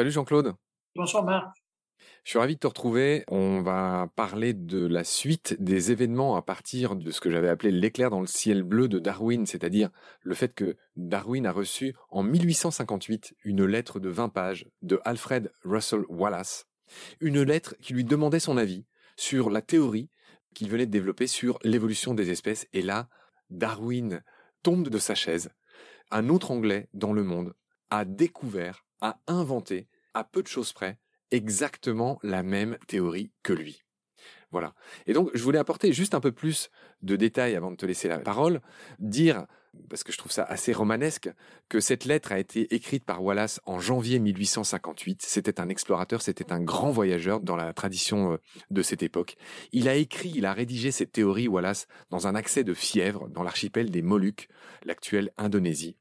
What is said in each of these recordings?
Salut Jean-Claude. Bonsoir Marc. Je suis ravi de te retrouver. On va parler de la suite des événements à partir de ce que j'avais appelé l'éclair dans le ciel bleu de Darwin, c'est-à-dire le fait que Darwin a reçu en 1858 une lettre de 20 pages de Alfred Russel Wallace, une lettre qui lui demandait son avis sur la théorie qu'il venait de développer sur l'évolution des espèces. Et là, Darwin tombe de sa chaise. Un autre Anglais dans le monde a découvert, a inventé, à peu de choses près, exactement la même théorie que lui. Voilà. Et donc, je voulais apporter juste un peu plus de détails avant de te laisser la parole, dire, parce que je trouve ça assez romanesque, que cette lettre a été écrite par Wallace en janvier 1858. C'était un explorateur, c'était un grand voyageur dans la tradition euh, de cette époque. Il a écrit, il a rédigé cette théorie, Wallace, dans un accès de fièvre dans l'archipel des Moluques, l'actuelle Indonésie.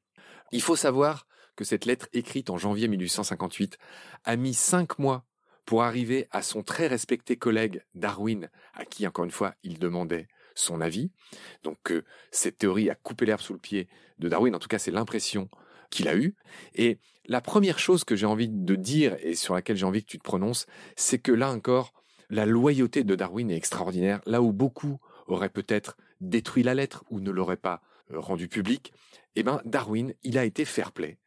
Il faut savoir que cette lettre écrite en janvier 1858 a mis cinq mois pour arriver à son très respecté collègue Darwin, à qui, encore une fois, il demandait son avis. Donc euh, cette théorie a coupé l'herbe sous le pied de Darwin, en tout cas c'est l'impression qu'il a eue. Et la première chose que j'ai envie de dire et sur laquelle j'ai envie que tu te prononces, c'est que là encore, la loyauté de Darwin est extraordinaire, là où beaucoup auraient peut-être détruit la lettre ou ne l'auraient pas euh, rendue publique, eh ben Darwin, il a été fair-play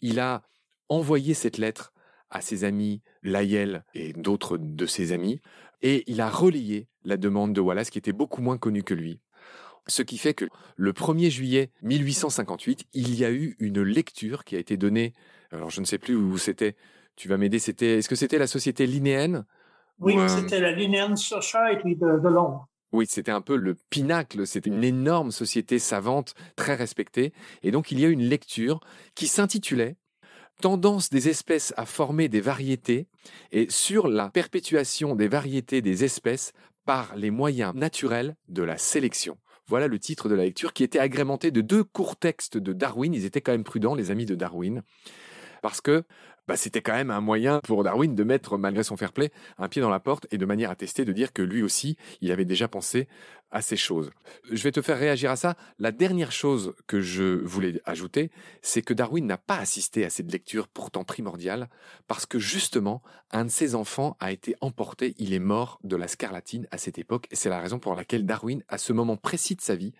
il a envoyé cette lettre à ses amis Lyell et d'autres de ses amis, et il a relayé la demande de Wallace qui était beaucoup moins connue que lui. Ce qui fait que le 1er juillet 1858, il y a eu une lecture qui a été donnée, alors je ne sais plus où c'était, tu vas m'aider, c'était, est-ce que c'était la société linéenne Oui, c'était la Linnean Society de, de Londres. Oui, c'était un peu le pinacle, c'était une énorme société savante, très respectée. Et donc il y a une lecture qui s'intitulait Tendance des espèces à former des variétés et sur la perpétuation des variétés des espèces par les moyens naturels de la sélection. Voilà le titre de la lecture qui était agrémenté de deux courts textes de Darwin. Ils étaient quand même prudents, les amis de Darwin, parce que bah, c'était quand même un moyen pour Darwin de mettre, malgré son fair play, un pied dans la porte et de manière attestée de dire que lui aussi, il avait déjà pensé à ces choses. Je vais te faire réagir à ça. La dernière chose que je voulais ajouter, c'est que Darwin n'a pas assisté à cette lecture pourtant primordiale parce que justement, un de ses enfants a été emporté, il est mort de la scarlatine à cette époque et c'est la raison pour laquelle Darwin, à ce moment précis de sa vie,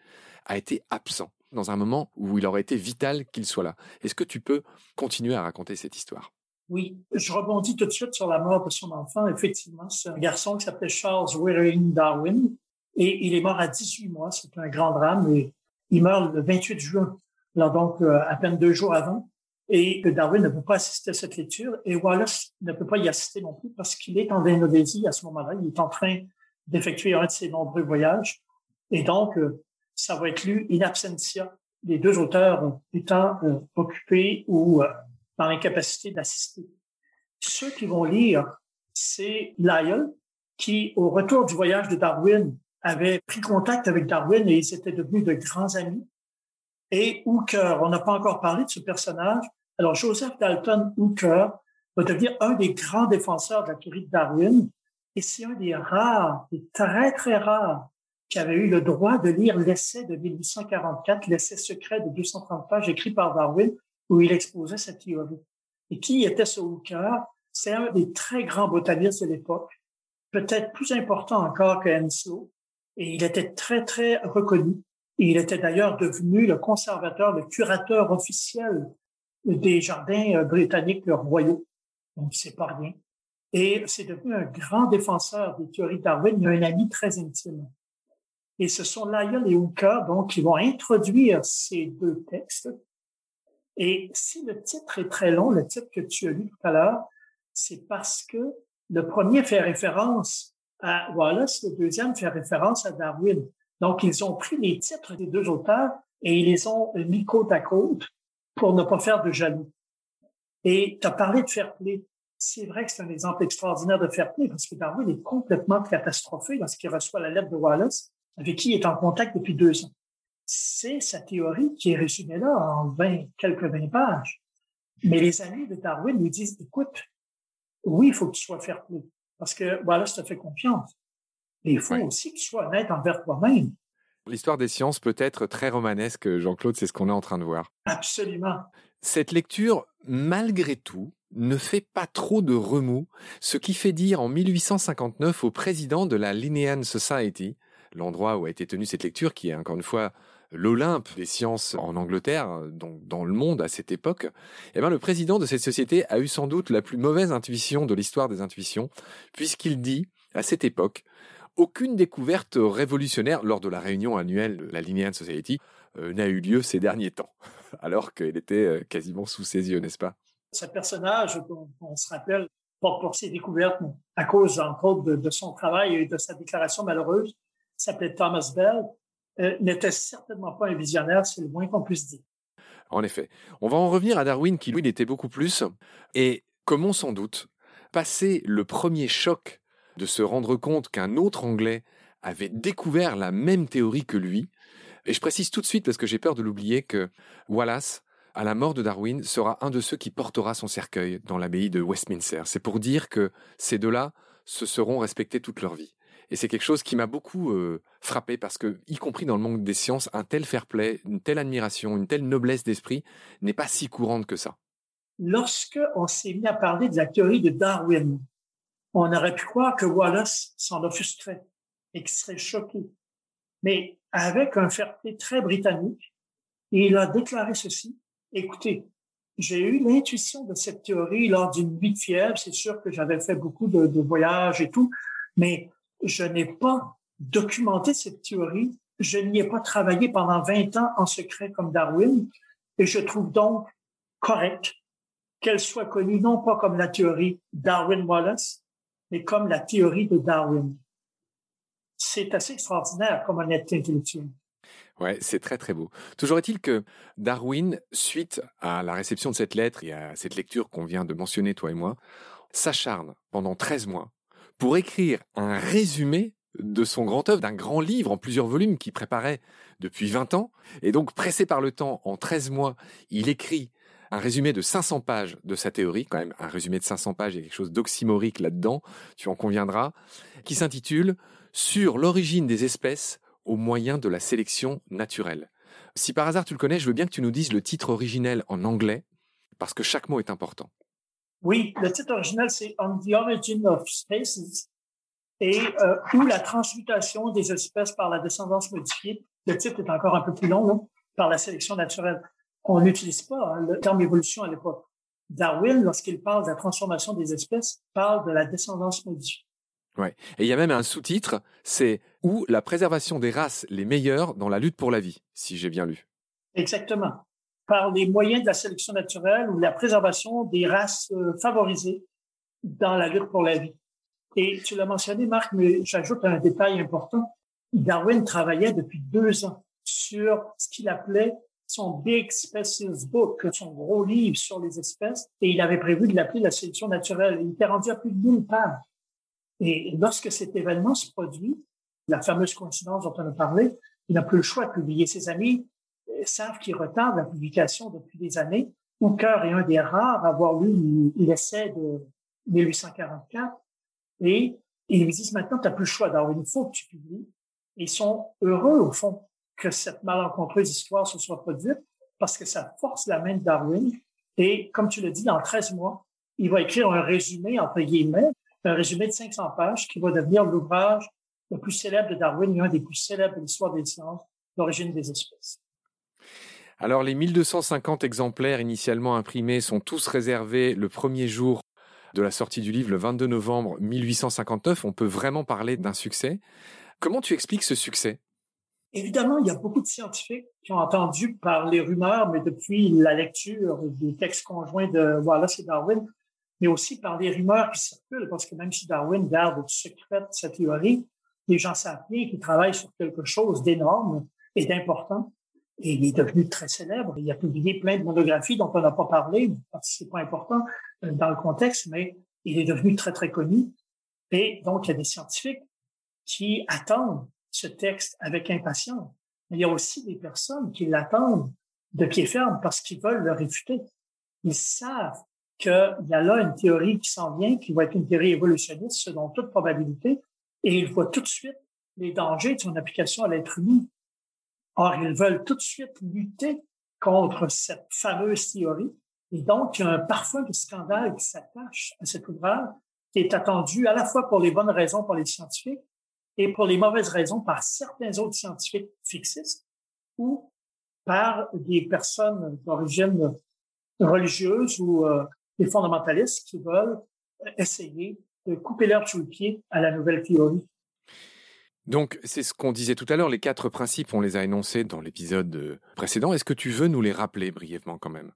a été absent dans un moment où il aurait été vital qu'il soit là. Est-ce que tu peux continuer à raconter cette histoire? Oui, je rebondis tout de suite sur la mort de son enfant. Effectivement, c'est un garçon qui s'appelait Charles Waring Darwin et il est mort à 18 mois. C'est un grand drame et il meurt le 28 juin, donc euh, à peine deux jours avant. Et Darwin ne peut pas assister à cette lecture et Wallace ne peut pas y assister non plus parce qu'il est en Indonésie à ce moment-là. Il est en train d'effectuer un de ses nombreux voyages et donc euh, ça va être lu in absentia, les deux auteurs étant euh, occupés ou dans l'incapacité d'assister. Ceux qui vont lire, c'est Lyell, qui, au retour du voyage de Darwin, avait pris contact avec Darwin et ils étaient devenus de grands amis. Et Hooker, on n'a pas encore parlé de ce personnage. Alors, Joseph Dalton Hooker va devenir un des grands défenseurs de la théorie de Darwin. Et c'est un des rares, des très, très rares, qui avait eu le droit de lire l'essai de 1844, l'essai secret de 230 pages écrit par Darwin, où il exposait sa théorie. Et qui était Hooker? C'est un des très grands botanistes de l'époque, peut-être plus important encore que Henslow, et il était très, très reconnu. Et il était d'ailleurs devenu le conservateur, le curateur officiel des jardins euh, britanniques royaux. Donc, c'est pas rien. Et c'est devenu un grand défenseur des théories Darwin. Il un ami très intime. Et ce sont Lyell et Hooker, donc, qui vont introduire ces deux textes et si le titre est très long, le titre que tu as lu tout à l'heure, c'est parce que le premier fait référence à Wallace, le deuxième fait référence à Darwin. Donc, ils ont pris les titres des deux auteurs et ils les ont mis côte à côte pour ne pas faire de jaloux. Et tu as parlé de fair play. C'est vrai que c'est un exemple extraordinaire de fair play parce que Darwin est complètement catastrophé lorsqu'il reçoit la lettre de Wallace, avec qui il est en contact depuis deux ans c'est sa théorie qui est résumée là en 20, quelques 20 pages. Mais les amis de Darwin lui disent, écoute, oui, il faut que tu sois fair play, parce que voilà, ça te fait confiance. Mais il faut aussi que tu sois honnête envers toi-même. L'histoire des sciences peut être très romanesque, Jean-Claude, c'est ce qu'on est en train de voir. Absolument. Cette lecture, malgré tout, ne fait pas trop de remous, ce qui fait dire en 1859 au président de la Linnean Society, l'endroit où a été tenue cette lecture, qui est encore une fois l'Olympe des sciences en Angleterre, donc dans le monde à cette époque, eh bien, le président de cette société a eu sans doute la plus mauvaise intuition de l'histoire des intuitions, puisqu'il dit, à cette époque, aucune découverte révolutionnaire lors de la réunion annuelle de la Linnean Society euh, n'a eu lieu ces derniers temps, alors qu'elle était euh, quasiment sous ses yeux, n'est-ce pas? Ce personnage, on, se rappelle, pour ses découvertes à cause, entre autres, de, son travail et de sa déclaration malheureuse, s'appelait Thomas Bell, euh, n'était certainement pas un visionnaire, c'est le moins qu'on puisse dire. En effet. On va en revenir à Darwin, qui lui l'était beaucoup plus. Et comme on s'en doute, passé le premier choc de se rendre compte qu'un autre Anglais avait découvert la même théorie que lui. Et je précise tout de suite, parce que j'ai peur de l'oublier, que Wallace, à la mort de Darwin, sera un de ceux qui portera son cercueil dans l'abbaye de Westminster. C'est pour dire que ces deux-là se seront respectés toute leur vie. Et c'est quelque chose qui m'a beaucoup euh, frappé parce que, y compris dans le monde des sciences, un tel fair-play, une telle admiration, une telle noblesse d'esprit n'est pas si courante que ça. Lorsque on s'est mis à parler de la théorie de Darwin, on aurait pu croire que Wallace s'en offusquerait et qu'il serait choqué. Mais avec un fair-play très britannique, il a déclaré ceci. Écoutez, j'ai eu l'intuition de cette théorie lors d'une nuit de fièvre. C'est sûr que j'avais fait beaucoup de, de, voyages et tout, mais je n'ai pas documenté cette théorie. Je n'y ai pas travaillé pendant 20 ans en secret comme Darwin. Et je trouve donc correct qu'elle soit connue non pas comme la théorie Darwin-Wallace, mais comme la théorie de Darwin. C'est assez extraordinaire comme honnêteté intellectuelle. Ouais, c'est très très beau. Toujours est-il que Darwin, suite à la réception de cette lettre et à cette lecture qu'on vient de mentionner, toi et moi, s'acharne pendant 13 mois pour écrire un résumé de son grand œuvre, d'un grand livre en plusieurs volumes qu'il préparait depuis 20 ans. Et donc, pressé par le temps, en 13 mois, il écrit un résumé de 500 pages de sa théorie, quand même un résumé de 500 pages, il quelque chose d'oxymorique là-dedans, tu en conviendras, qui s'intitule Sur l'origine des espèces au moyen de la sélection naturelle. Si par hasard tu le connais, je veux bien que tu nous dises le titre originel en anglais, parce que chaque mot est important. Oui, le titre original, c'est On the Origin of Species et euh, ou la transmutation des espèces par la descendance modifiée. Le titre est encore un peu plus long, non? par la sélection naturelle on n'utilise pas hein, le terme évolution à l'époque. Darwin, lorsqu'il parle de la transformation des espèces, parle de la descendance modifiée. Ouais. Et il y a même un sous-titre, c'est ou la préservation des races les meilleures dans la lutte pour la vie, si j'ai bien lu. Exactement. Par les moyens de la sélection naturelle ou la préservation des races euh, favorisées dans la lutte pour la vie. Et tu l'as mentionné, Marc, mais j'ajoute un détail important. Darwin travaillait depuis deux ans sur ce qu'il appelait son Big Species Book, son gros livre sur les espèces, et il avait prévu de l'appeler la sélection naturelle. Il était rendu à plus de 1000 pages. Et lorsque cet événement se produit, la fameuse coïncidence dont on a parlé, il n'a plus le choix de publier. Ses amis savent qu'il retarde la publication depuis des années. Hooker est un des rares à avoir lu l'essai de 1844. Et ils lui disent maintenant, tu n'as plus le choix, Darwin, il faut que tu publies. ils sont heureux, au fond, que cette malencontreuse histoire se soit produite parce que ça force la main de Darwin. Et comme tu l'as dit, dans 13 mois, il va écrire un résumé, entre guillemets, un résumé de 500 pages qui va devenir l'ouvrage le plus célèbre de Darwin et un des plus célèbres de l'histoire des sciences, l'origine des espèces. Alors, les 1250 exemplaires initialement imprimés sont tous réservés le premier jour de la sortie du livre, le 22 novembre 1859. On peut vraiment parler d'un succès. Comment tu expliques ce succès? Évidemment, il y a beaucoup de scientifiques qui ont entendu par les rumeurs, mais depuis la lecture des textes conjoints de Wallace et Darwin, mais aussi par les rumeurs qui circulent, parce que même si Darwin garde secrète sa théorie, les gens savent bien qu'il travaille sur quelque chose d'énorme et d'important. Et il est devenu très célèbre. Il a publié plein de monographies dont on n'a pas parlé, parce que c'est pas important euh, dans le contexte, mais il est devenu très, très connu. Et donc, il y a des scientifiques qui attendent ce texte avec impatience. Mais il y a aussi des personnes qui l'attendent de pied ferme parce qu'ils veulent le réfuter. Ils savent qu'il y a là une théorie qui s'en vient, qui va être une théorie évolutionniste selon toute probabilité, et ils voient tout de suite les dangers de son application à l'être humain. Or, ils veulent tout de suite lutter contre cette fameuse théorie Et donc, il y a un parfum de scandale qui s'attache à cet ouvrage, qui est attendu à la fois pour les bonnes raisons pour les scientifiques et pour les mauvaises raisons par certains autres scientifiques fixistes ou par des personnes d'origine religieuse ou euh, des fondamentalistes qui veulent essayer de couper l'herbe sous le pied à la nouvelle théorie. Donc, c'est ce qu'on disait tout à l'heure, les quatre principes, on les a énoncés dans l'épisode euh, précédent. Est-ce que tu veux nous les rappeler brièvement quand même?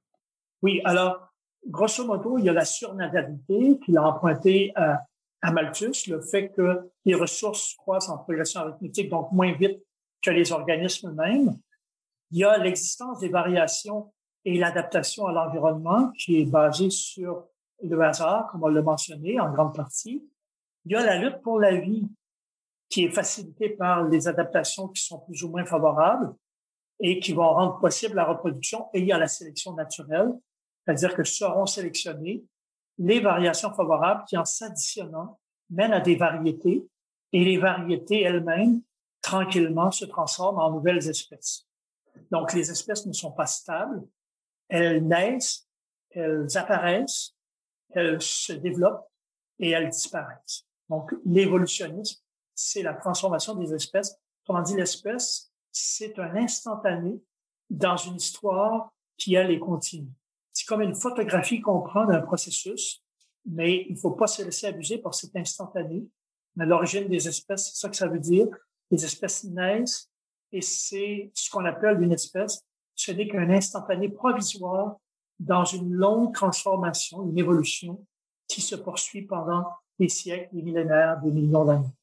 Oui, alors, grosso modo, il y a la surnatalité qu'il a emprunté à, à, Malthus, le fait que les ressources croissent en progression arithmétique, donc moins vite que les organismes eux-mêmes. Il y a l'existence des variations et l'adaptation à l'environnement qui est basée sur le hasard, comme on l'a mentionné en grande partie. Il y a la lutte pour la vie qui est facilitée par les adaptations qui sont plus ou moins favorables et qui vont rendre possible la reproduction. Et il y a la sélection naturelle, c'est-à-dire que seront sélectionnées les variations favorables qui, en s'additionnant, mènent à des variétés et les variétés elles-mêmes, tranquillement, se transforment en nouvelles espèces. Donc, les espèces ne sont pas stables, elles naissent, elles apparaissent, elles se développent et elles disparaissent. Donc, l'évolutionnisme, c'est la transformation des espèces. Comment dit, l'espèce, c'est un instantané dans une histoire qui, elle, est continue. C'est comme une photographie qu'on prend d'un processus, mais il ne faut pas se laisser abuser par cet instantané. Mais l'origine des espèces, c'est ça que ça veut dire. Les espèces naissent et c'est ce qu'on appelle une espèce. Ce n'est qu'un instantané provisoire dans une longue transformation, une évolution qui se poursuit pendant des siècles, des millénaires, des millions d'années.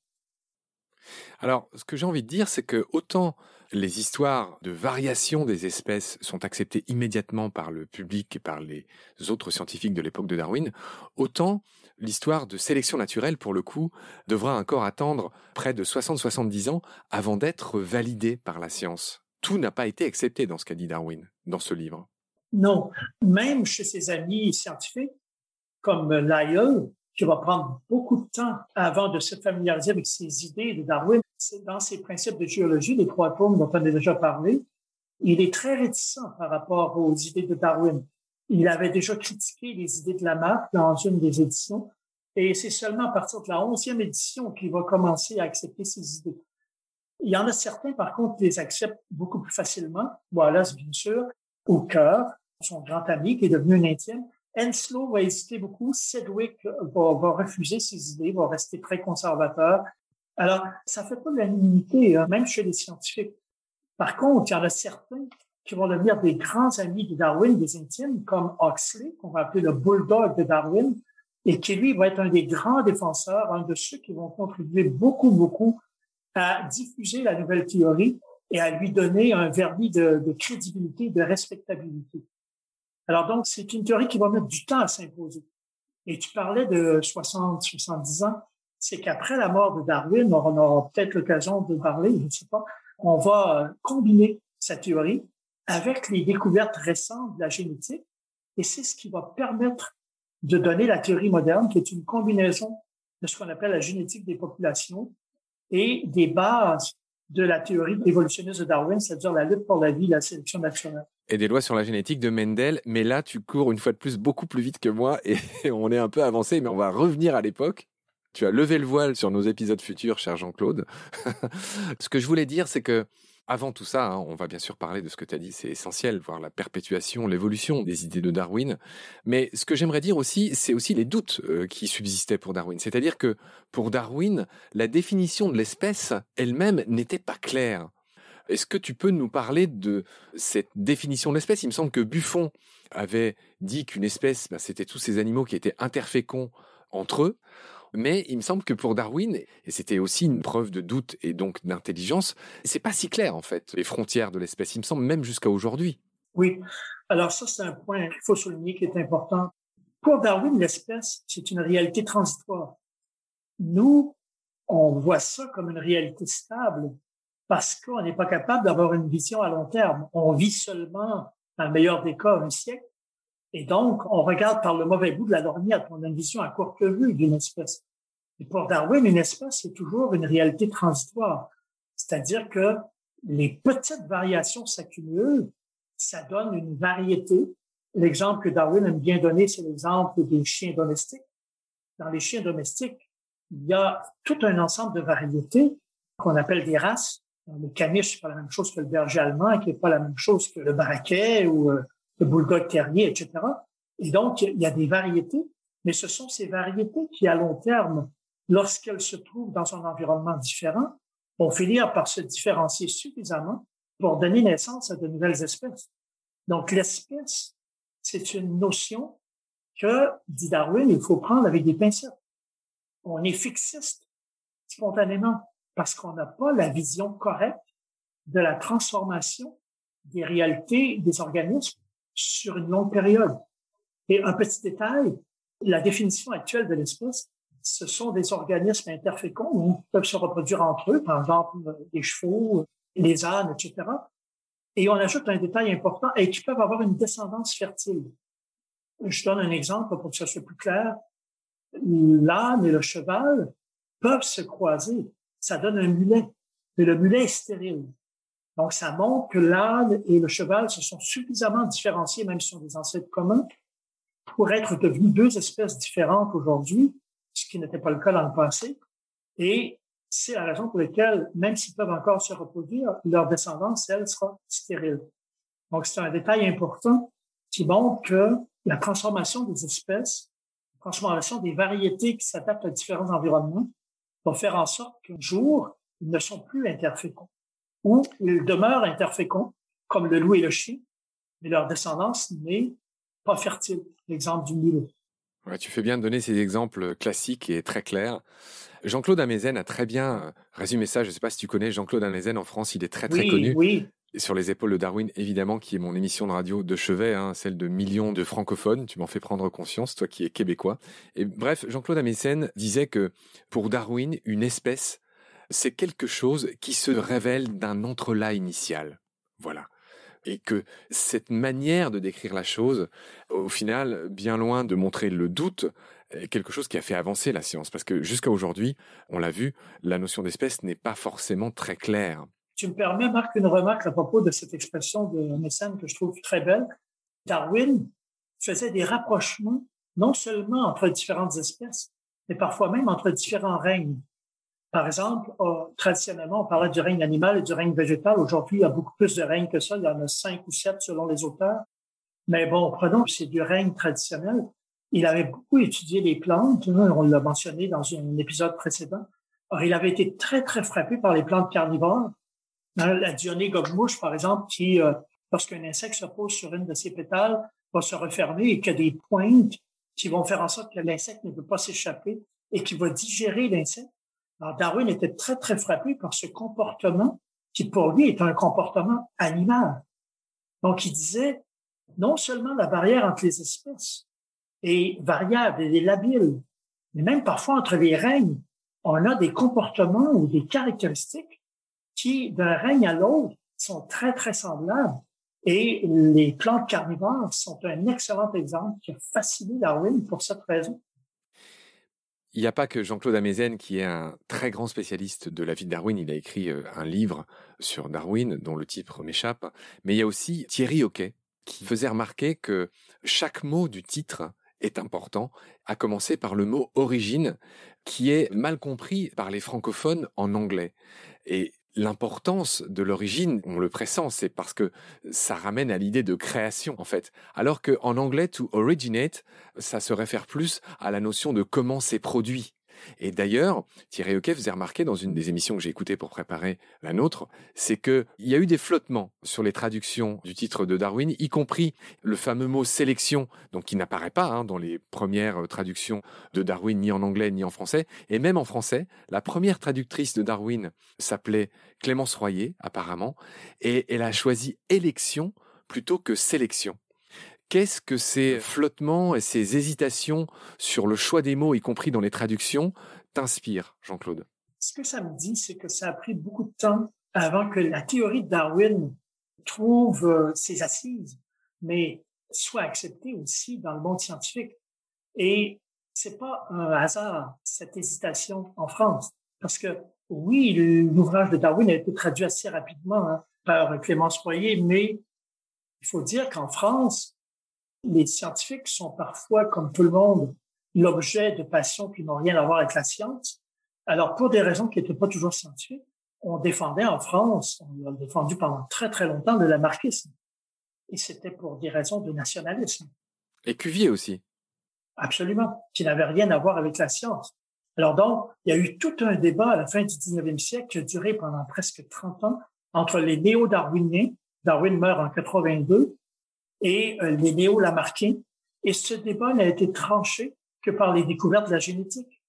Alors, ce que j'ai envie de dire, c'est que autant les histoires de variation des espèces sont acceptées immédiatement par le public et par les autres scientifiques de l'époque de Darwin, autant l'histoire de sélection naturelle, pour le coup, devra encore attendre près de 60-70 ans avant d'être validée par la science. Tout n'a pas été accepté dans ce qu'a dit Darwin, dans ce livre. Non, même chez ses amis scientifiques, comme Lyell, qui va prendre beaucoup de temps avant de se familiariser avec ces idées de Darwin. C'est dans ses principes de géologie, les trois tomes dont on a déjà parlé. Il est très réticent par rapport aux idées de Darwin. Il avait déjà critiqué les idées de Lamarck dans une des éditions, et c'est seulement à partir de la onzième édition qu'il va commencer à accepter ces idées. Il y en a certains, par contre, qui les acceptent beaucoup plus facilement. Wallace, bien sûr, au cœur, son grand ami, qui est devenu un intime. Henslow va hésiter beaucoup. Sedgwick va, refuser ses idées, va rester très conservateur. Alors, ça fait pas l'unanimité, hein, même chez les scientifiques. Par contre, il y en a certains qui vont devenir des grands amis de Darwin, des intimes, comme Huxley, qu'on va appeler le bulldog de Darwin, et qui, lui, va être un des grands défenseurs, un de ceux qui vont contribuer beaucoup, beaucoup à diffuser la nouvelle théorie et à lui donner un vernis de, de crédibilité, de respectabilité. Alors donc, c'est une théorie qui va mettre du temps à s'imposer. Et tu parlais de 60, 70 ans. C'est qu'après la mort de Darwin, on aura peut-être l'occasion de parler, je ne sais pas, on va euh, combiner sa théorie avec les découvertes récentes de la génétique. Et c'est ce qui va permettre de donner la théorie moderne, qui est une combinaison de ce qu'on appelle la génétique des populations et des bases de la théorie évolutionniste de Darwin, c'est-à-dire la lutte pour la vie, la sélection naturelle. Et des lois sur la génétique de Mendel, mais là tu cours une fois de plus beaucoup plus vite que moi et on est un peu avancé, mais on va revenir à l'époque. Tu as levé le voile sur nos épisodes futurs, cher Jean-Claude. ce que je voulais dire, c'est que avant tout ça, hein, on va bien sûr parler de ce que tu as dit, c'est essentiel, voir la perpétuation, l'évolution des idées de Darwin. Mais ce que j'aimerais dire aussi, c'est aussi les doutes euh, qui subsistaient pour Darwin. C'est-à-dire que pour Darwin, la définition de l'espèce elle-même n'était pas claire. Est-ce que tu peux nous parler de cette définition de l'espèce? Il me semble que Buffon avait dit qu'une espèce, bah, c'était tous ces animaux qui étaient interféconds entre eux. Mais il me semble que pour Darwin, et c'était aussi une preuve de doute et donc d'intelligence, c'est pas si clair en fait, les frontières de l'espèce, il me semble même jusqu'à aujourd'hui. Oui. Alors ça, c'est un point qu'il faut souligner qui est important. Pour Darwin, l'espèce, c'est une réalité transitoire. Nous, on voit ça comme une réalité stable parce qu'on n'est pas capable d'avoir une vision à long terme. On vit seulement, dans le meilleur des cas, un siècle et donc, on regarde par le mauvais bout de la lorgnette. On a une vision à courte vue d'une espèce. Et pour Darwin, une espèce, c'est toujours une réalité transitoire. C'est-à-dire que les petites variations s'accumulent, ça donne une variété, L'exemple que Darwin aime bien donner, c'est l'exemple des chiens domestiques. Dans les chiens domestiques, il y a tout un ensemble de variétés qu'on appelle des races. Le caniche, c'est pas la même chose que le berger allemand, qui n'est pas la même chose que le baraquet ou euh, le bulldog terrier, etc. Et donc, il y a des variétés, mais ce sont ces variétés qui, à long terme, lorsqu'elles se trouvent dans un environnement différent, vont finir par se différencier suffisamment pour donner naissance à de nouvelles espèces. Donc, l'espèce, c'est une notion que, dit Darwin, il faut prendre avec des pincettes. On est fixiste spontanément parce qu'on n'a pas la vision correcte de la transformation des réalités des organismes sur une longue période. Et un petit détail, la définition actuelle de l'espèce, ce sont des organismes interféconds qui peuvent se reproduire entre eux, par exemple les chevaux, les ânes, etc. Et on ajoute un détail important, et qui peuvent avoir une descendance fertile. Je donne un exemple pour que ça soit plus clair. L'âne et le cheval peuvent se croiser. Ça donne un mulet, mais le mulet est stérile. Donc, ça montre que l'âne et le cheval se sont suffisamment différenciés, même si sont des ancêtres communs, pour être devenus deux espèces différentes aujourd'hui, ce qui n'était pas le cas dans le passé. Et c'est la raison pour laquelle, même s'ils peuvent encore se reproduire, leur descendance, elle, sera stérile. Donc, c'est un détail important qui montre que la transformation des espèces, la transformation des variétés qui s'adaptent à différents environnements, va faire en sorte qu'un jour, ils ne sont plus interféconds ou ils demeurent interféconds, comme le loup et le chien, mais leur descendance n'est pas fertile. L'exemple du mulet. tu fais bien de donner ces exemples classiques et très clairs. Jean-Claude Amezen a très bien euh, résumé ça. Je ne sais pas si tu connais Jean-Claude Amezen en France, il est très très connu. Oui. Sur les épaules de Darwin, évidemment, qui est mon émission de radio de chevet, hein, celle de millions de francophones. Tu m'en fais prendre conscience, toi qui es québécois. Et bref, Jean-Claude Amezen disait que pour Darwin, une espèce, c'est quelque chose qui se révèle d'un entrelac initial. Voilà et que cette manière de décrire la chose, au final, bien loin de montrer le doute, est quelque chose qui a fait avancer la science. Parce que jusqu'à aujourd'hui, on l'a vu, la notion d'espèce n'est pas forcément très claire. Tu me permets, Marc, une remarque à propos de cette expression de Mécène que je trouve très belle. Darwin faisait des rapprochements non seulement entre différentes espèces, mais parfois même entre différents règnes. Par exemple, euh, traditionnellement, on parlait du règne animal et du règne végétal. Aujourd'hui, il y a beaucoup plus de règnes que ça. Il y en a cinq ou sept selon les auteurs. Mais bon, prenons ces deux règnes traditionnels. Il avait beaucoup étudié les plantes. On l'a mentionné dans un épisode précédent. Il avait été très, très frappé par les plantes carnivores. La dionée gobe-mouche, par exemple, qui, euh, lorsqu'un insecte se pose sur une de ses pétales, va se refermer et qu'il y a des pointes qui vont faire en sorte que l'insecte ne peut pas s'échapper et qui va digérer l'insecte. Alors, Darwin était très, très frappé par ce comportement qui, pour lui, est un comportement animal. Donc, il disait, non seulement la barrière entre les espèces est variable, elle est labile, mais même parfois entre les règnes, on a des comportements ou des caractéristiques qui, d'un règne à l'autre, sont très, très semblables. Et les plantes carnivores sont un excellent exemple qui a fasciné Darwin pour cette raison. Il n'y a pas que Jean-Claude Amezen qui est un très grand spécialiste de la vie de Darwin. Il a écrit euh, un livre sur Darwin dont le titre m'échappe. Mais il y a aussi Thierry Hockey qui faisait remarquer que chaque mot du titre est important, à commencer par le mot origine, qui est mal compris par les francophones en anglais. Et l'importance de l'origine, on le pressent, c'est parce que ça ramène à l'idée de création, en fait. Alors qu'en anglais, to originate, ça se réfère plus à la notion de comment c'est produit. Et d'ailleurs, Thierry Hockey faisait remarquer dans une des émissions que j'ai écoutées pour préparer la nôtre, c'est qu'il y a eu des flottements sur les traductions du titre de Darwin, y compris le fameux mot sélection, donc qui n'apparaît pas hein, dans les premières traductions de Darwin, ni en anglais ni en français. Et même en français, la première traductrice de Darwin s'appelait Clémence Royer, apparemment, et elle a choisi élection plutôt que sélection. Qu'est-ce que ces flottements et ces hésitations sur le choix des mots, y compris dans les traductions, t'inspirent, Jean-Claude? Ce que ça me dit, c'est que ça a pris beaucoup de temps avant que la théorie de Darwin trouve euh, ses assises, mais soit acceptée aussi dans le monde scientifique. Et c'est pas un hasard, cette hésitation en France. Parce que oui, l'ouvrage de Darwin a été traduit assez rapidement hein, par Clémence Royer, mais il faut dire qu'en France, les scientifiques sont parfois, comme tout le monde, l'objet de passions qui n'ont rien à voir avec la science. Alors, pour des raisons qui n'étaient pas toujours scientifiques, on défendait en France, on a défendu pendant très très longtemps le lamarckisme. Et c'était pour des raisons de nationalisme. Et Cuvier aussi. Absolument, qui n'avait rien à voir avec la science. Alors donc, il y a eu tout un débat à la fin du 19e siècle qui a duré pendant presque 30 ans entre les néo-darwiniens, Darwin meurt en 82, et euh, les néo-lamarckiens. Et ce débat n'a été tranché que par les découvertes de la génétique.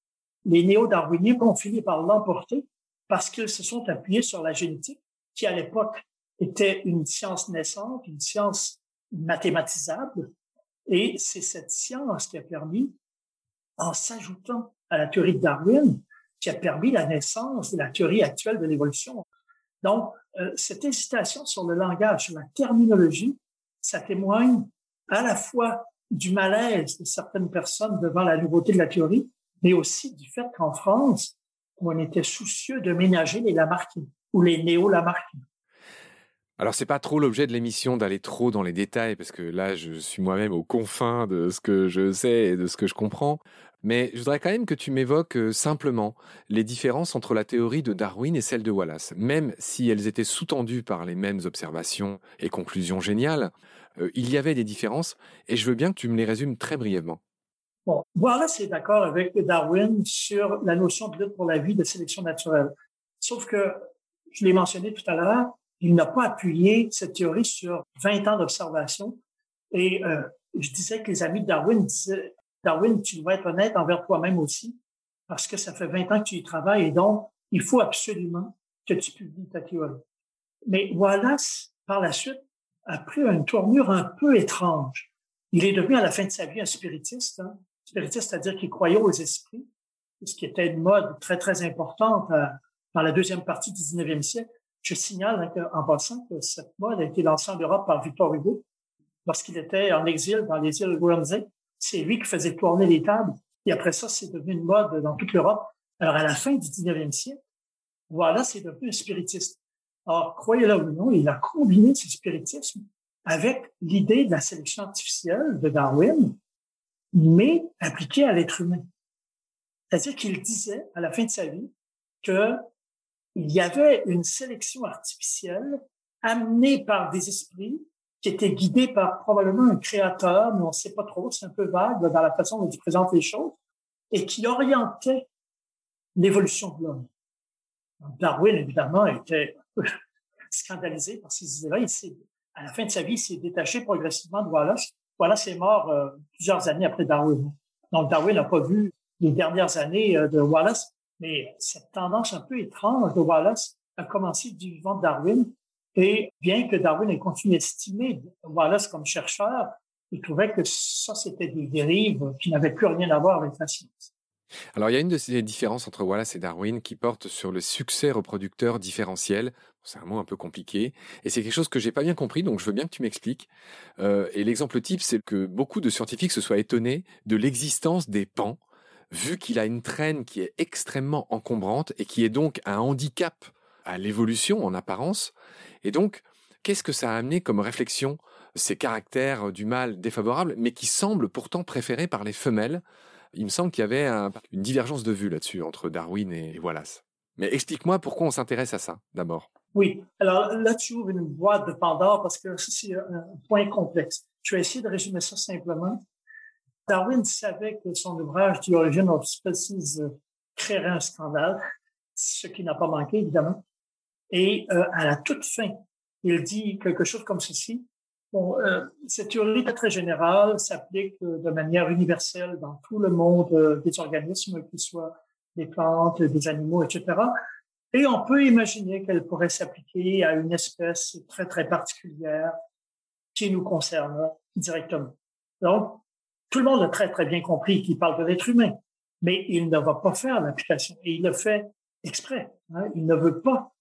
Les néo-darwiniens ont fini par l'emporter parce qu'ils se sont appuyés sur la génétique, qui à l'époque était une science naissante, une science mathématisable. Et c'est cette science qui a permis, en s'ajoutant à la théorie de Darwin, qui a permis la naissance de la théorie actuelle de l'évolution. Donc, euh, cette incitation sur le langage, sur la terminologie, ça témoigne à la fois du malaise de certaines personnes devant la nouveauté de la théorie, mais aussi du fait qu'en France, on était soucieux de ménager les Lamarckiens ou les néo-Lamarckiens. Alors c'est pas trop l'objet de l'émission d'aller trop dans les détails parce que là je suis moi-même aux confins de ce que je sais et de ce que je comprends. Mais je voudrais quand même que tu m'évoques euh, simplement les différences entre la théorie de Darwin et celle de Wallace, même si elles étaient sous-tendues par les mêmes observations et conclusions géniales. Euh, il y avait des différences et je veux bien que tu me les résumes très brièvement. Bon, Wallace est d'accord avec Darwin sur la notion de lutte pour la vie de sélection naturelle. Sauf que, je l'ai mentionné tout à l'heure, il n'a pas appuyé cette théorie sur 20 ans d'observation. Et euh, je disais que les amis de Darwin disaient, Darwin, tu dois être honnête envers toi-même aussi, parce que ça fait 20 ans que tu y travailles et donc il faut absolument que tu publies ta théorie. Mais Wallace, par la suite, a pris une tournure un peu étrange. Il est devenu à la fin de sa vie un spiritiste. Hein? Spiritiste, c'est-à-dire qu'il croyait aux esprits, ce qui était une mode très, très importante euh, dans la deuxième partie du 19e siècle. Je signale hein, en passant que cette mode a été lancée en Europe par Victor Hugo lorsqu'il était en exil dans les îles Guernsey. C'est lui qui faisait tourner les tables. Et après ça, c'est devenu une mode dans toute l'Europe. Alors, à la fin du 19e siècle, voilà, c'est devenu un spiritiste. Alors, croyez-le ou non, il a combiné ce spiritisme avec l'idée de la sélection artificielle de Darwin, mais appliquée à l'être humain. C'est-à-dire qu'il disait, à la fin de sa vie, que il y avait une sélection artificielle amenée par des esprits qui étaient guidés par probablement un créateur, mais on ne sait pas trop, c'est un peu vague dans la façon dont il présente les choses, et qui orientait l'évolution de l'homme. Darwin, évidemment, était scandalisé par ces idées-là. À la fin de sa vie, il s'est détaché progressivement de Wallace. Wallace est mort euh, plusieurs années après Darwin. Donc, Darwin n'a pas vu les dernières années euh, de Wallace, mais cette tendance un peu étrange de Wallace a commencé du vivant de Darwin. Et bien que Darwin ait continué à estimer Wallace comme chercheur, il trouvait que ça, c'était des dérives qui n'avaient plus rien à voir avec la science. Alors, il y a une de ces différences entre Wallace et Darwin qui porte sur le succès reproducteur différentiel. C'est un mot un peu compliqué. Et c'est quelque chose que j'ai pas bien compris, donc je veux bien que tu m'expliques. Euh, et l'exemple type, c'est que beaucoup de scientifiques se soient étonnés de l'existence des pans, vu qu'il a une traîne qui est extrêmement encombrante et qui est donc un handicap à l'évolution en apparence. Et donc, qu'est-ce que ça a amené comme réflexion ces caractères du mâle défavorables, mais qui semblent pourtant préférés par les femelles? Il me semble qu'il y avait une divergence de vue là-dessus entre Darwin et Wallace. Mais explique-moi pourquoi on s'intéresse à ça d'abord. Oui, alors là tu ouvres une boîte de Pandore parce que c'est un point complexe. Je vais essayer de résumer ça simplement. Darwin savait que son ouvrage The Origin of Species euh, créerait un scandale, ce qui n'a pas manqué évidemment. Et euh, à la toute fin, il dit quelque chose comme ceci. Bon, euh, cette théorie est très générale, s'applique euh, de manière universelle dans tout le monde euh, des organismes, qu'ils soient des plantes, des animaux, etc. Et on peut imaginer qu'elle pourrait s'appliquer à une espèce très, très particulière qui nous concerne directement. Donc, tout le monde a très, très bien compris qu'il parle de l'être humain, mais il ne va pas faire l'application. Et il le fait exprès. Hein. Il ne veut pas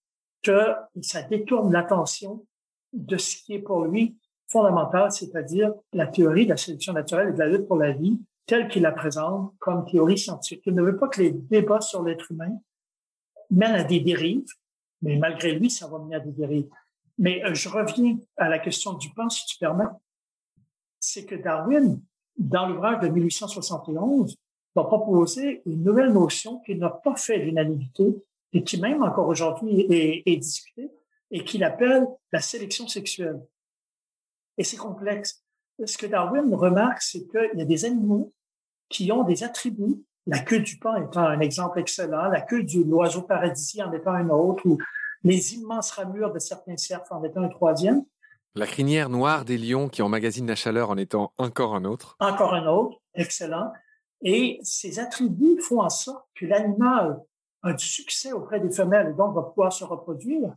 que ça détourne l'attention de ce qui est pour lui fondamentale, c'est-à-dire la théorie de la sélection naturelle et de la lutte pour la vie, telle qu'il la présente comme théorie scientifique. Il ne veut pas que les débats sur l'être humain mènent à des dérives, mais malgré lui, ça va mener à des dérives. Mais euh, je reviens à la question du pain, si tu permets. c'est que Darwin, dans l'ouvrage de 1871, va proposer une nouvelle notion qui n'a pas fait l'unanimité et qui même encore aujourd'hui est, est discutée et qu'il appelle la sélection sexuelle. Et c'est complexe. Ce que Darwin remarque, c'est qu'il y a des animaux qui ont des attributs, la queue du paon étant un exemple excellent, la queue de l'oiseau paradisier en étant un autre, ou les immenses ramures de certains cerfs en étant un troisième. La crinière noire des lions qui emmagasinent la chaleur en étant encore un autre. Encore un autre, excellent. Et ces attributs font en sorte que l'animal du succès auprès des femelles et donc va pouvoir se reproduire,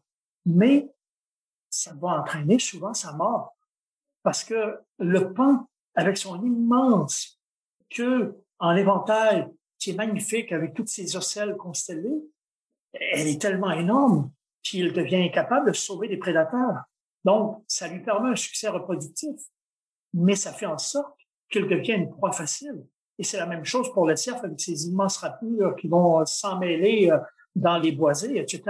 mais ça va entraîner souvent sa mort. Parce que le pan, avec son immense queue en éventail, qui est magnifique avec toutes ses ocelles constellées, elle est tellement énorme qu'il devient incapable de sauver des prédateurs. Donc, ça lui permet un succès reproductif, mais ça fait en sorte qu'il devient une proie facile. Et c'est la même chose pour le cerf avec ses immenses rapures qui vont s'emmêler euh, dans les boisés, etc.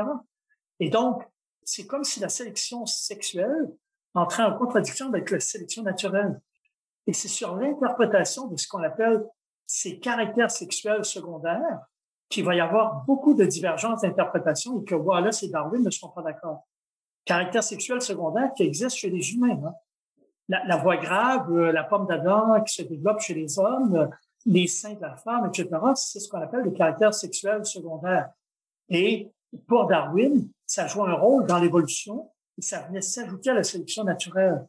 Et donc, c'est comme si la sélection sexuelle entrait en contradiction avec la sélection naturelle. Et c'est sur l'interprétation de ce qu'on appelle ces caractères sexuels secondaires qu'il va y avoir beaucoup de divergences d'interprétation et que Wallace et Darwin ne sont pas d'accord. Caractères sexuels secondaires qui existent chez les humains. Hein. La, la, voix grave, euh, la pomme d'Adam qui se développe chez les hommes, les seins de la femme, etc., c'est ce qu'on appelle le caractère sexuel secondaire. Et pour Darwin, ça joue un rôle dans l'évolution et ça venait s'ajouter à la sélection naturelle.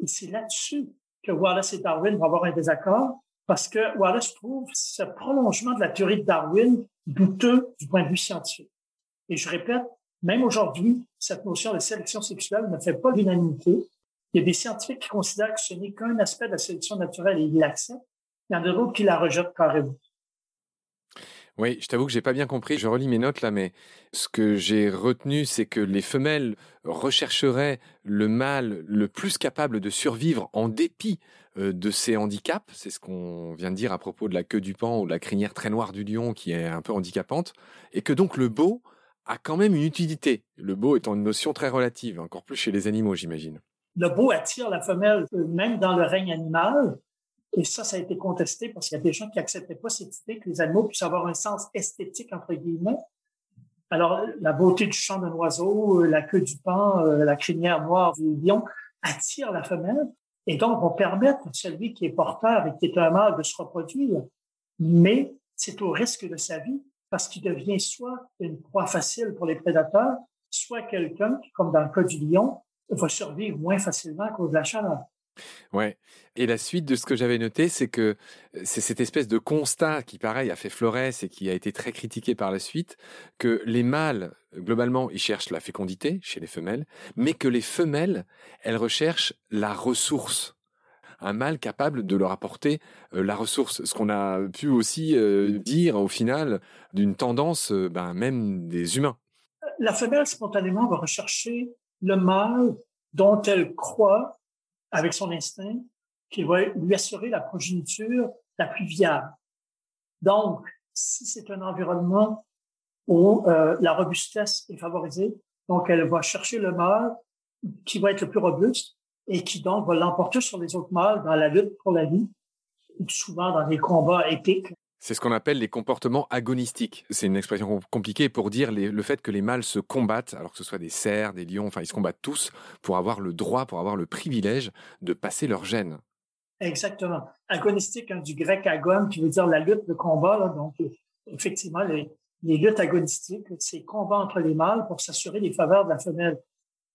Et c'est là-dessus que Wallace et Darwin vont avoir un désaccord parce que Wallace trouve ce prolongement de la théorie de Darwin douteux du point de vue scientifique. Et je répète, même aujourd'hui, cette notion de sélection sexuelle ne fait pas l'unanimité. Il y a des scientifiques qui considèrent que ce n'est qu'un aspect de la sélection naturelle et ils l'acceptent. Il y en a d'autres qui la rejettent carrément. Oui, je t'avoue que j'ai pas bien compris. Je relis mes notes là, mais ce que j'ai retenu, c'est que les femelles rechercheraient le mâle le plus capable de survivre en dépit euh, de ses handicaps. C'est ce qu'on vient de dire à propos de la queue du pan ou de la crinière très noire du lion qui est un peu handicapante. Et que donc le beau a quand même une utilité. Le beau étant une notion très relative, encore plus chez les animaux, j'imagine. Le beau attire la femelle, euh, même dans le règne animal. Et ça, ça a été contesté parce qu'il y a des gens qui acceptaient pas cette idée que les animaux puissent avoir un sens esthétique, entre guillemets. Alors, la beauté du chant d'un oiseau, euh, la queue du pan, euh, la crinière noire du lion attire la femelle et donc vont permettre à celui qui est porteur et qui est un mâle de se reproduire. Mais c'est au risque de sa vie parce qu'il devient soit une proie facile pour les prédateurs, soit quelqu'un qui, comme dans le cas du lion, va survivre moins facilement à cause de la chaleur. Ouais. Et la suite de ce que j'avais noté, c'est que c'est cette espèce de constat qui, pareil, a fait Flores et qui a été très critiqué par la suite, que les mâles, globalement, ils cherchent la fécondité chez les femelles, mais que les femelles, elles recherchent la ressource un mâle capable de leur apporter la ressource. Ce qu'on a pu aussi dire au final d'une tendance ben, même des humains. La femelle, spontanément, va rechercher le mâle dont elle croit avec son instinct qui va lui assurer la progéniture la plus viable. Donc, si c'est un environnement où euh, la robustesse est favorisée, donc elle va chercher le mâle qui va être le plus robuste et qui donc va l'emporter sur les autres mâles dans la lutte pour la vie, souvent dans des combats épiques. C'est ce qu'on appelle les comportements agonistiques. C'est une expression compliquée pour dire le fait que les mâles se combattent, alors que ce soit des cerfs, des lions, enfin ils se combattent tous pour avoir le droit, pour avoir le privilège de passer leur gène. Exactement. Agonistique, hein, du grec agon, qui veut dire la lutte, le combat. Donc, effectivement, les, les luttes agonistiques, c'est combat entre les mâles pour s'assurer les faveurs de la femelle.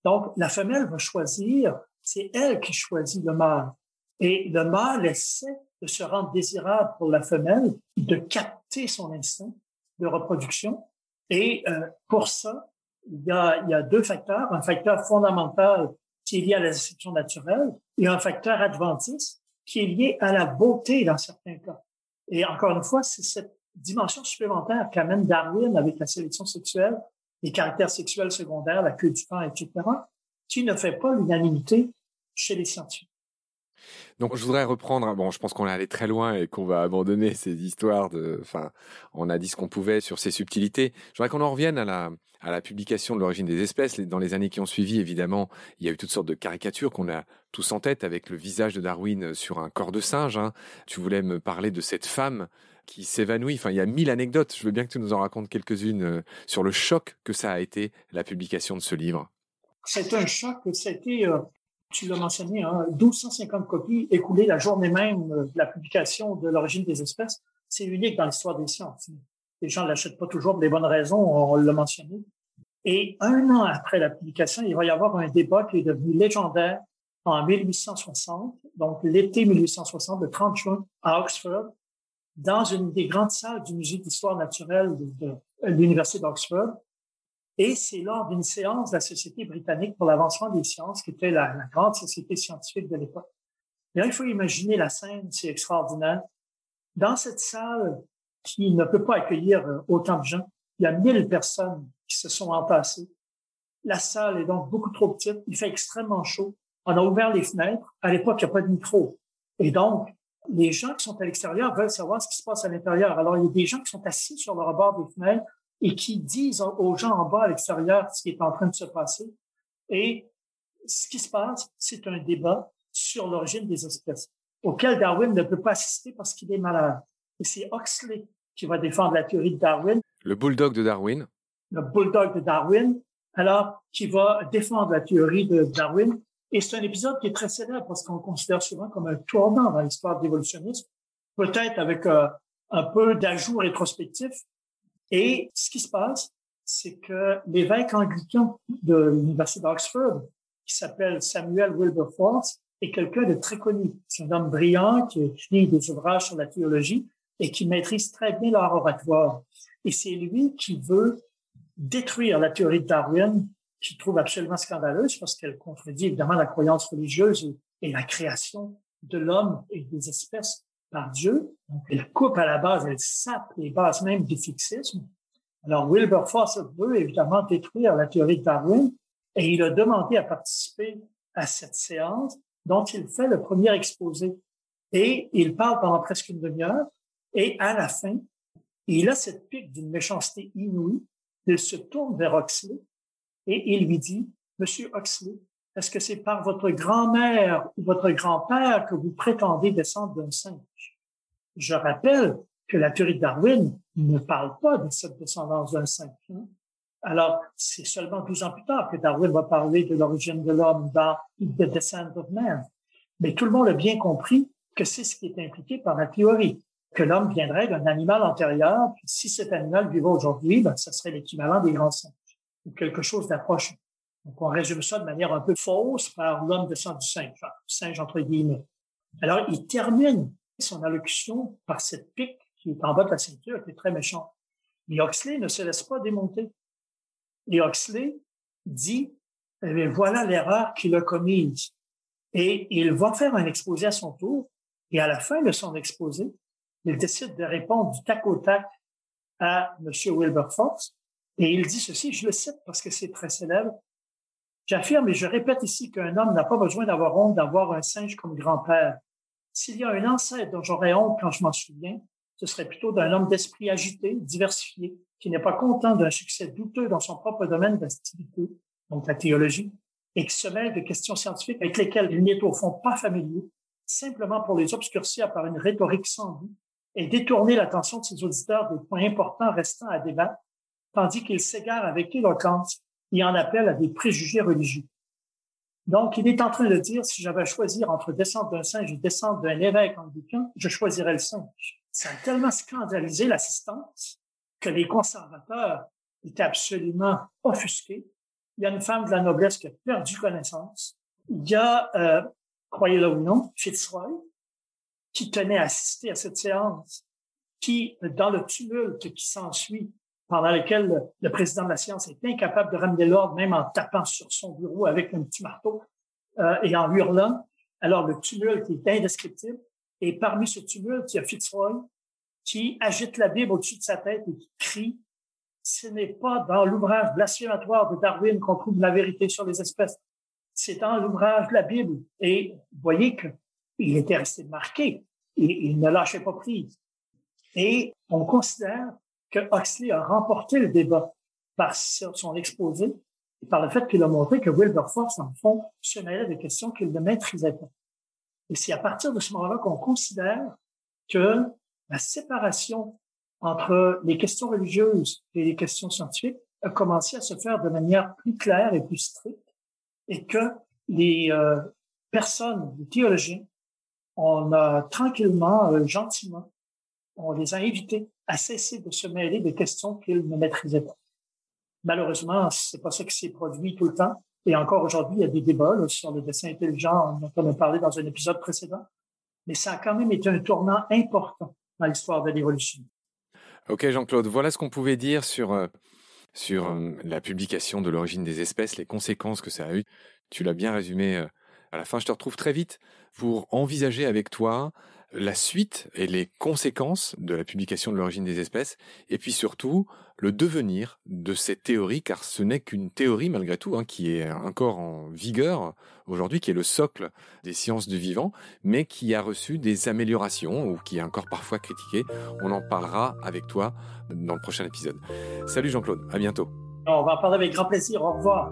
Donc, la femelle va choisir, c'est elle qui choisit le mâle. Et le mâle essaie de se rendre désirable pour la femelle, de capter son instinct de reproduction. Et euh, pour ça, il y, a, il y a deux facteurs. Un facteur fondamental qui est lié à la sélection naturelle et un facteur adventiste qui est lié à la beauté dans certains cas. Et encore une fois, c'est cette dimension supplémentaire qu'amène Darwin avec la sélection sexuelle, les caractères sexuels secondaires, la queue du pain, etc., qui ne fait pas l'unanimité chez les scientifiques. Donc je voudrais reprendre, bon je pense qu'on est allé très loin et qu'on va abandonner ces histoires de, enfin on a dit ce qu'on pouvait sur ces subtilités. Je voudrais qu'on en revienne à la, publication de l'origine des espèces. Dans les années qui ont suivi, évidemment, il y a eu toutes sortes de caricatures qu'on a tous en tête avec le visage de Darwin sur un corps de singe. Hein. Tu voulais me parler de cette femme qui s'évanouit. Enfin, il y a mille anecdotes. Je veux bien que tu nous en racontes quelques-unes euh, sur le choc que ça a été la publication de ce livre. C'est un choc. C'était, tu l'as mentionné, hein, 1250 copies écoulées la journée même de la publication de l'origine des espèces. C'est unique dans l'histoire des sciences. Les gens ne l'achètent pas toujours pour des bonnes raisons, on l'a mentionné. Et un an après la publication, il va y avoir un débat qui est devenu légendaire en 1860, donc l'été 1860, le 30 juin, à Oxford, dans une des grandes salles du Musée d'histoire naturelle de, l'Université d'Oxford. Et c'est lors d'une séance de la Société britannique pour l'avancement des sciences, qui était la, grande société scientifique de l'époque. Là, il faut imaginer la scène, c'est extraordinaire. Dans cette salle qui ne peut pas accueillir euh, autant de gens, il y a mille personnes qui se sont entassées. La salle est donc beaucoup trop petite. Il fait extrêmement chaud. On a ouvert les fenêtres. À l'époque, il n'y a pas de micro. Et donc, les gens qui sont à l'extérieur veulent savoir ce qui se passe à l'intérieur. Alors, il y a des gens qui sont assis sur le rebord des fenêtres et qui disent aux gens en bas à l'extérieur ce qui est en train de se passer. Et ce qui se passe, c'est un débat sur l'origine des espèces auquel Darwin ne peut pas assister parce qu'il est malade. Et c'est Huxley qui va défendre la théorie de Darwin. Le bulldog de Darwin. Le bulldog de Darwin, alors, qui va défendre la théorie de Darwin et c'est un épisode qui est très célèbre parce qu'on le considère souvent comme un tournant dans l'histoire de l'évolutionnisme, peut-être avec euh, un peu d'ajout rétrospectif. Et ce qui se passe, c'est que l'évêque anglican de l'Université d'Oxford, qui s'appelle Samuel Wilberforce, est quelqu'un de très connu. C'est un homme brillant qui écrit des ouvrages sur la théologie et qui maîtrise très bien l'art oratoire. Et c'est lui qui veut détruire la théorie de Darwin qu'il trouve absolument scandaleuse parce qu'elle contredit évidemment la croyance religieuse et, la création de l'homme et des espèces par Dieu. Donc, elle coupe à la base, elle sape les bases même du fixisme. Alors, Wilberforce veut évidemment détruire la théorie de Darwin et il a demandé à participer à cette séance dont il fait le premier exposé. Et il parle pendant presque une demi-heure et à la fin, il a cette pique d'une méchanceté inouïe. Il se tourne vers Huxley et il lui dit, Monsieur Huxley, est-ce que c'est par votre grand-mère ou votre grand-père que vous prétendez descendre d'un singe? Je rappelle que la théorie de Darwin ne parle pas de cette descendance d'un singe. Hein? Alors, c'est seulement 12 ans plus tard que Darwin va parler de l'origine de l'homme dans The Descent of Man. Mais tout le monde a bien compris que c'est ce qui est impliqué par la théorie, que l'homme viendrait d'un animal antérieur, puis si cet animal vivait aujourd'hui, ben, ce serait l'équivalent des grands singes ou quelque chose d'approche. Donc, on résume ça de manière un peu fausse par l'homme descend du singe, entre guillemets. Alors, il termine son allocution par cette pique qui est en bas de la ceinture, qui est très méchante. Et Huxley ne se laisse pas démonter. Et Huxley dit, eh voilà l'erreur qu'il a commise. Et il va faire un exposé à son tour. Et à la fin de son exposé, il décide de répondre du tac au tac à M. Wilberforce et il dit ceci, je le cite parce que c'est très célèbre. J'affirme et je répète ici qu'un homme n'a pas besoin d'avoir honte d'avoir un singe comme grand-père. S'il y a un ancêtre dont j'aurais honte quand je m'en souviens, ce serait plutôt d'un homme d'esprit agité, diversifié, qui n'est pas content d'un succès douteux dans son propre domaine d'activité, donc la théologie, et qui se mêle de questions scientifiques avec lesquelles il n'est au fond pas familier, simplement pour les obscurcir par une rhétorique sans but et détourner l'attention de ses auditeurs des points importants restant à débattre tandis qu'il s'égare avec éloquence et en appelle à des préjugés religieux. Donc, il est en train de dire, si j'avais à choisir entre descendre d'un singe et descendre d'un évêque anglican, je choisirais le singe. Ça a tellement scandalisé l'assistance que les conservateurs étaient absolument offusqués. Il y a une femme de la noblesse qui a perdu connaissance. Il y a, euh, croyez-le ou non, Fitzroy, qui tenait à assister à cette séance, qui, dans le tumulte qui s'ensuit, pendant lequel le, président de la science est incapable de ramener l'ordre, même en tapant sur son bureau avec un petit marteau euh, et en hurlant. Alors le tumulte est indescriptible. Et parmi ce tumulte, il y a Fitzroy qui agite la Bible au-dessus de sa tête et qui crie ce n'est pas dans l'ouvrage blasphématoire de Darwin qu'on trouve la vérité sur les espèces. C'est dans l'ouvrage de la Bible. Et vous voyez que il était resté marqué il ne lâchait pas prise. Et on considère que Huxley a remporté le débat par son exposé et par le fait qu'il a montré que Wilberforce, en fond, se mêlait des questions qu'il ne maîtrisait pas. Et c'est à partir de ce moment-là qu'on considère que la séparation entre les questions religieuses et les questions scientifiques a commencé à se faire de manière plus claire et plus stricte et que les euh, personnes, les théologiens, on a tranquillement, euh, gentiment, on les a invités à cesser de se mêler des questions qu'ils ne maîtrisaient pas. Malheureusement, c'est pas ça qui s'est produit tout le temps. Et encore aujourd'hui, il y a des débats sur le dessin intelligent dont on a parlé dans un épisode précédent. Mais ça a quand même été un tournant important dans l'histoire de l'évolution. Ok, Jean-Claude, voilà ce qu'on pouvait dire sur, euh, sur euh, la publication de l'origine des espèces, les conséquences que ça a eu. Tu l'as bien résumé euh, à la fin. Je te retrouve très vite pour envisager avec toi la suite et les conséquences de la publication de l'origine des espèces, et puis surtout le devenir de cette théorie, car ce n'est qu'une théorie malgré tout, hein, qui est encore en vigueur aujourd'hui, qui est le socle des sciences du vivant, mais qui a reçu des améliorations ou qui est encore parfois critiquée. On en parlera avec toi dans le prochain épisode. Salut Jean-Claude, à bientôt. On va en parler avec grand plaisir. Au revoir.